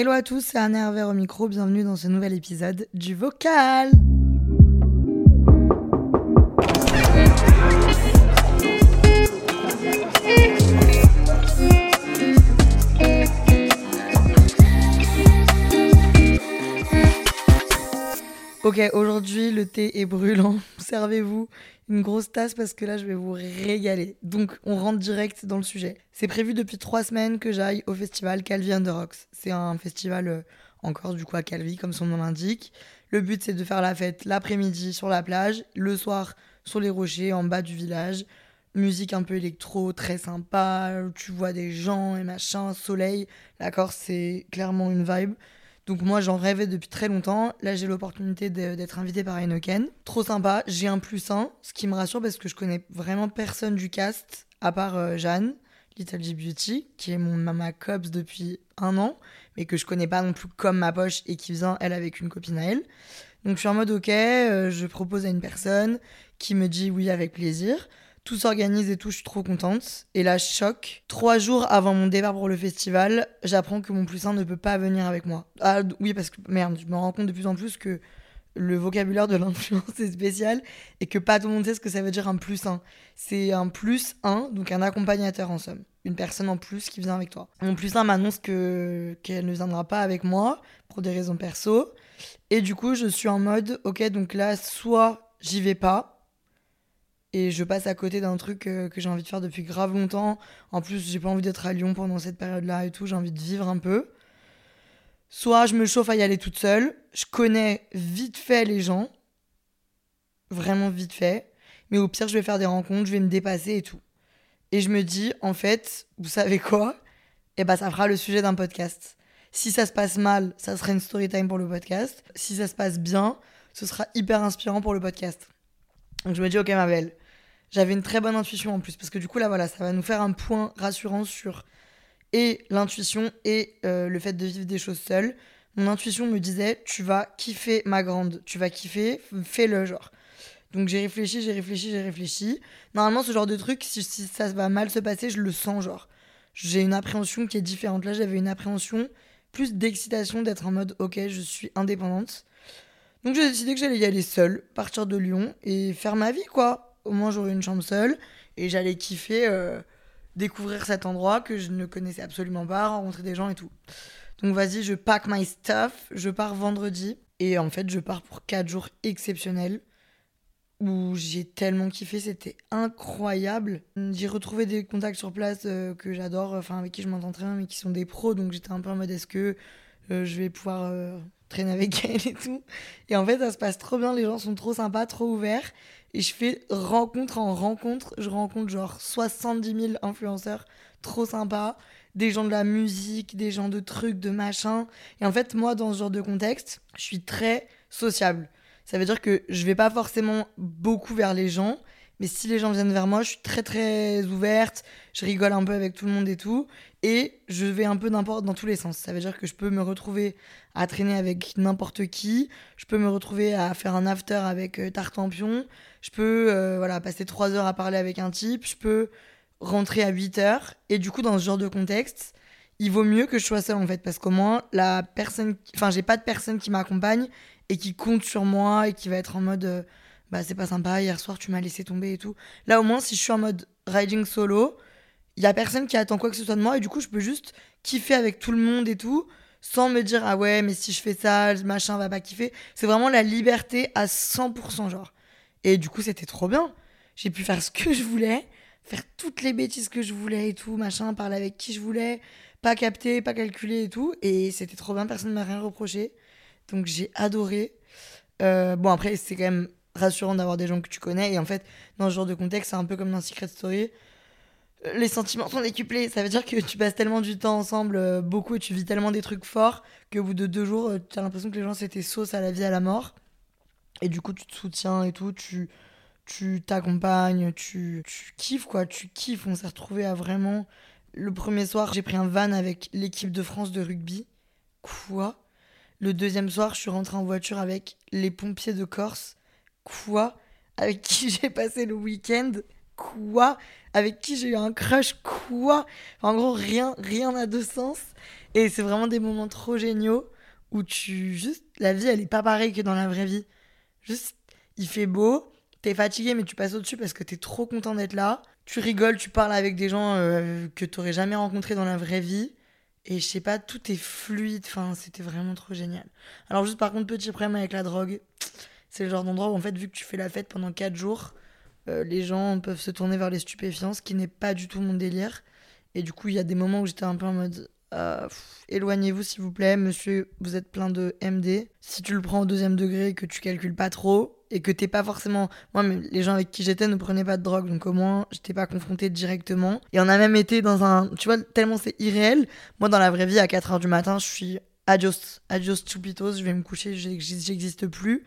Hello à tous, c'est Anna Hervé au micro, bienvenue dans ce nouvel épisode du Vocal. Ok, aujourd'hui le thé est brûlant. Servez-vous une grosse tasse parce que là je vais vous régaler. Donc on rentre direct dans le sujet. C'est prévu depuis trois semaines que j'aille au festival Calvi Under Rocks. C'est un festival euh, encore du coup à Calvi comme son nom l'indique. Le but c'est de faire la fête l'après-midi sur la plage, le soir sur les rochers en bas du village. Musique un peu électro, très sympa, tu vois des gens et machin, soleil. La Corse c'est clairement une vibe. Donc moi j'en rêvais depuis très longtemps. Là j'ai l'opportunité d'être invité par Heineken. Trop sympa. J'ai un plus un, ce qui me rassure parce que je connais vraiment personne du cast à part euh, Jeanne, Little G Beauty, qui est mon mama cops depuis un an, mais que je connais pas non plus comme ma poche et qui vient elle avec une copine à elle. Donc je suis en mode ok, euh, je propose à une personne qui me dit oui avec plaisir tout s'organise et tout, je suis trop contente. Et là, choc. Trois jours avant mon départ pour le festival, j'apprends que mon plus un ne peut pas venir avec moi. Ah oui, parce que merde, je me rends compte de plus en plus que le vocabulaire de l'influence est spécial et que pas tout le monde sait ce que ça veut dire un plus un. C'est un plus un, donc un accompagnateur en somme. Une personne en plus qui vient avec toi. Mon plus un m'annonce que qu'elle ne viendra pas avec moi pour des raisons perso. Et du coup, je suis en mode, ok, donc là, soit j'y vais pas, et je passe à côté d'un truc euh, que j'ai envie de faire depuis grave longtemps. En plus, j'ai pas envie d'être à Lyon pendant cette période-là et tout, j'ai envie de vivre un peu. Soit je me chauffe à y aller toute seule, je connais vite fait les gens, vraiment vite fait, mais au pire, je vais faire des rencontres, je vais me dépasser et tout. Et je me dis, en fait, vous savez quoi? Eh ben, ça fera le sujet d'un podcast. Si ça se passe mal, ça sera une story time pour le podcast. Si ça se passe bien, ce sera hyper inspirant pour le podcast. Donc je me dis, ok, ma belle, j'avais une très bonne intuition en plus, parce que du coup, là, voilà, ça va nous faire un point rassurant sur et l'intuition et euh, le fait de vivre des choses seules. Mon intuition me disait, tu vas kiffer ma grande, tu vas kiffer, fais-le, genre. Donc j'ai réfléchi, j'ai réfléchi, j'ai réfléchi. Normalement, ce genre de truc, si, si, ça va mal se passer, je le sens, genre. J'ai une appréhension qui est différente. Là, j'avais une appréhension plus d'excitation d'être en mode, ok, je suis indépendante. Donc j'ai décidé que j'allais y aller seule, partir de Lyon et faire ma vie, quoi. Au moins j'aurais une chambre seule et j'allais kiffer euh, découvrir cet endroit que je ne connaissais absolument pas, rencontrer des gens et tout. Donc vas-y, je pack my stuff, je pars vendredi et en fait je pars pour 4 jours exceptionnels où j'ai tellement kiffé, c'était incroyable. J'ai retrouvé des contacts sur place euh, que j'adore, enfin avec qui je m'entends très bien, mais qui sont des pros, donc j'étais un peu en que euh, je vais pouvoir traîne avec elle et tout. Et en fait, ça se passe trop bien, les gens sont trop sympas, trop ouverts. Et je fais rencontre en rencontre, je rencontre genre 70 000 influenceurs trop sympas, des gens de la musique, des gens de trucs, de machin. Et en fait, moi, dans ce genre de contexte, je suis très sociable. Ça veut dire que je vais pas forcément beaucoup vers les gens, mais si les gens viennent vers moi, je suis très très ouverte, je rigole un peu avec tout le monde et tout. Et je vais un peu n'importe dans tous les sens. Ça veut dire que je peux me retrouver à traîner avec n'importe qui. Je peux me retrouver à faire un after avec euh, Tartampion. Je peux euh, voilà, passer trois heures à parler avec un type. Je peux rentrer à 8 heures. Et du coup, dans ce genre de contexte, il vaut mieux que je sois seule en fait. Parce qu'au moins, la personne. Enfin, j'ai pas de personne qui m'accompagne et qui compte sur moi et qui va être en mode. Euh, bah, c'est pas sympa, hier soir tu m'as laissé tomber et tout. Là, au moins, si je suis en mode riding solo, il y a personne qui attend quoi que ce soit de moi et du coup, je peux juste kiffer avec tout le monde et tout sans me dire ah ouais, mais si je fais ça, machin va pas kiffer. C'est vraiment la liberté à 100%, genre. Et du coup, c'était trop bien. J'ai pu faire ce que je voulais, faire toutes les bêtises que je voulais et tout, machin, parler avec qui je voulais, pas capter, pas calculer et tout. Et c'était trop bien, personne ne m'a rien reproché. Donc j'ai adoré. Euh, bon, après, c'est quand même rassurant d'avoir des gens que tu connais. Et en fait, dans ce genre de contexte, c'est un peu comme dans Secret Story. les sentiments sont décuplés. Ça veut dire que tu passes tellement du temps ensemble, euh, beaucoup, et tu vis tellement des trucs forts qu'au bout de deux jours, euh, tu as l'impression que les gens c'était sauce à la vie, à la mort. Et du coup, tu te soutiens et tout, tu tu t'accompagnes, tu, tu kiffes quoi, tu kiffes. On s'est retrouvé à vraiment. Le premier soir, j'ai pris un van avec l'équipe de France de rugby. Quoi? Le deuxième soir, je suis rentrée en voiture avec les pompiers de Corse. Quoi Avec qui j'ai passé le week-end. Quoi Avec qui j'ai eu un crush. Quoi En gros, rien, rien n'a de sens. Et c'est vraiment des moments trop géniaux où tu. Juste. La vie, elle est pas pareille que dans la vraie vie. Juste, il fait beau t'es fatigué, mais tu passes au-dessus parce que t'es trop content d'être là. Tu rigoles, tu parles avec des gens euh, que t'aurais jamais rencontrés dans la vraie vie. Et je sais pas, tout est fluide. Enfin, c'était vraiment trop génial. Alors, juste par contre, petit problème avec la drogue. C'est le genre d'endroit où, en fait, vu que tu fais la fête pendant 4 jours, euh, les gens peuvent se tourner vers les stupéfiants, ce qui n'est pas du tout mon délire. Et du coup, il y a des moments où j'étais un peu en mode euh, éloignez-vous s'il vous plaît, monsieur, vous êtes plein de MD. Si tu le prends au deuxième degré et que tu calcules pas trop, et que t'es pas forcément. Moi, les gens avec qui j'étais ne prenaient pas de drogue, donc au moins, j'étais pas confrontée directement. Et on a même été dans un. Tu vois, tellement c'est irréel. Moi, dans la vraie vie, à 4h du matin, je suis adios, adios chupitos, je vais me coucher, j'existe plus.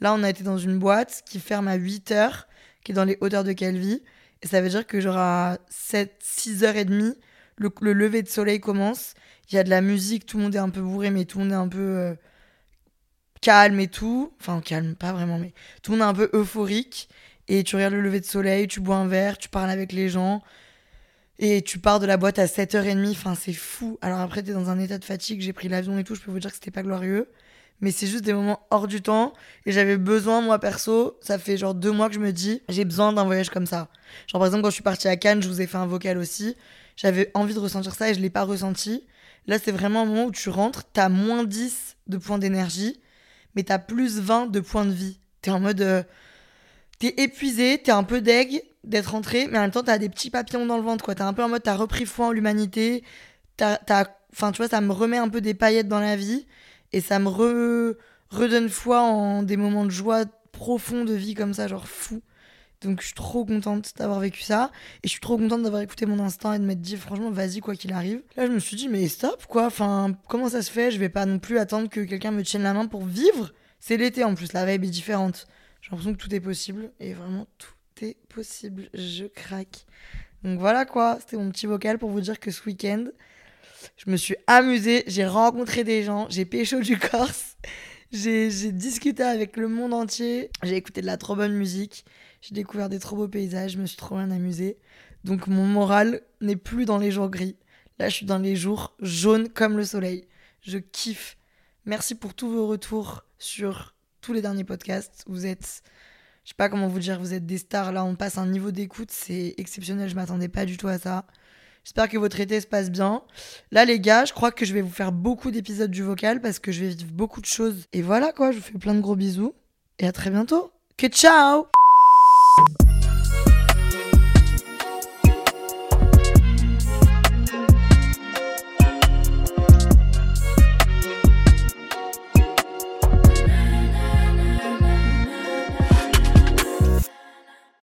Là, on a été dans une boîte qui ferme à 8h, qui est dans les hauteurs de Calvi. Et ça veut dire que genre à 7, 6h30, le, le lever de soleil commence. Il y a de la musique, tout le monde est un peu bourré, mais tout le monde est un peu. Euh, calme et tout. Enfin, calme, pas vraiment, mais tout le monde est un peu euphorique. Et tu regardes le lever de soleil, tu bois un verre, tu parles avec les gens. Et tu pars de la boîte à 7h30. Enfin, c'est fou. Alors après, t'es dans un état de fatigue, j'ai pris l'avion et tout. Je peux vous dire que c'était pas glorieux. Mais c'est juste des moments hors du temps. Et j'avais besoin, moi perso, ça fait genre deux mois que je me dis, j'ai besoin d'un voyage comme ça. Genre par exemple, quand je suis partie à Cannes, je vous ai fait un vocal aussi. J'avais envie de ressentir ça et je l'ai pas ressenti. Là, c'est vraiment un moment où tu rentres, t'as moins 10 de points d'énergie mais t'as plus 20 de points de vie. T'es en mode. Euh, t'es épuisé, t'es un peu deg d'être rentré, mais en même temps, t'as des petits papillons dans le ventre, quoi. T'es un peu en mode, t'as repris foi en l'humanité. Enfin, tu vois, ça me remet un peu des paillettes dans la vie. Et ça me redonne foi en des moments de joie profonds de vie comme ça, genre fou. Donc je suis trop contente d'avoir vécu ça. Et je suis trop contente d'avoir écouté mon instinct et de m'être dit, franchement, vas-y, quoi qu'il arrive. Là, je me suis dit, mais stop, quoi. Enfin, comment ça se fait? Je vais pas non plus attendre que quelqu'un me tienne la main pour vivre. C'est l'été en plus, la vibe est différente. J'ai l'impression que tout est possible. Et vraiment, tout est possible. Je craque. Donc voilà quoi, c'était mon petit vocal pour vous dire que ce week-end, je me suis amusée, j'ai rencontré des gens, j'ai pécho du Corse, j'ai discuté avec le monde entier, j'ai écouté de la trop bonne musique. J'ai découvert des trop beaux paysages, je me suis trop bien amusée. Donc mon moral n'est plus dans les jours gris. Là, je suis dans les jours jaunes comme le soleil. Je kiffe. Merci pour tous vos retours sur tous les derniers podcasts. Vous êtes, je sais pas comment vous dire, vous êtes des stars. Là, on passe un niveau d'écoute, c'est exceptionnel. Je m'attendais pas du tout à ça. J'espère que votre été se passe bien. Là, les gars, je crois que je vais vous faire beaucoup d'épisodes du vocal parce que je vais vivre beaucoup de choses. Et voilà quoi, je vous fais plein de gros bisous. Et à très bientôt. Que ciao